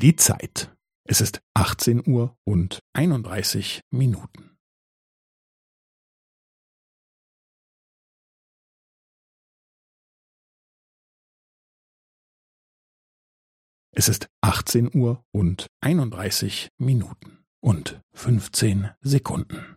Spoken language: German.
Die Zeit. Es ist 18 Uhr und 31 Minuten. Es ist 18 Uhr und 31 Minuten und 15 Sekunden.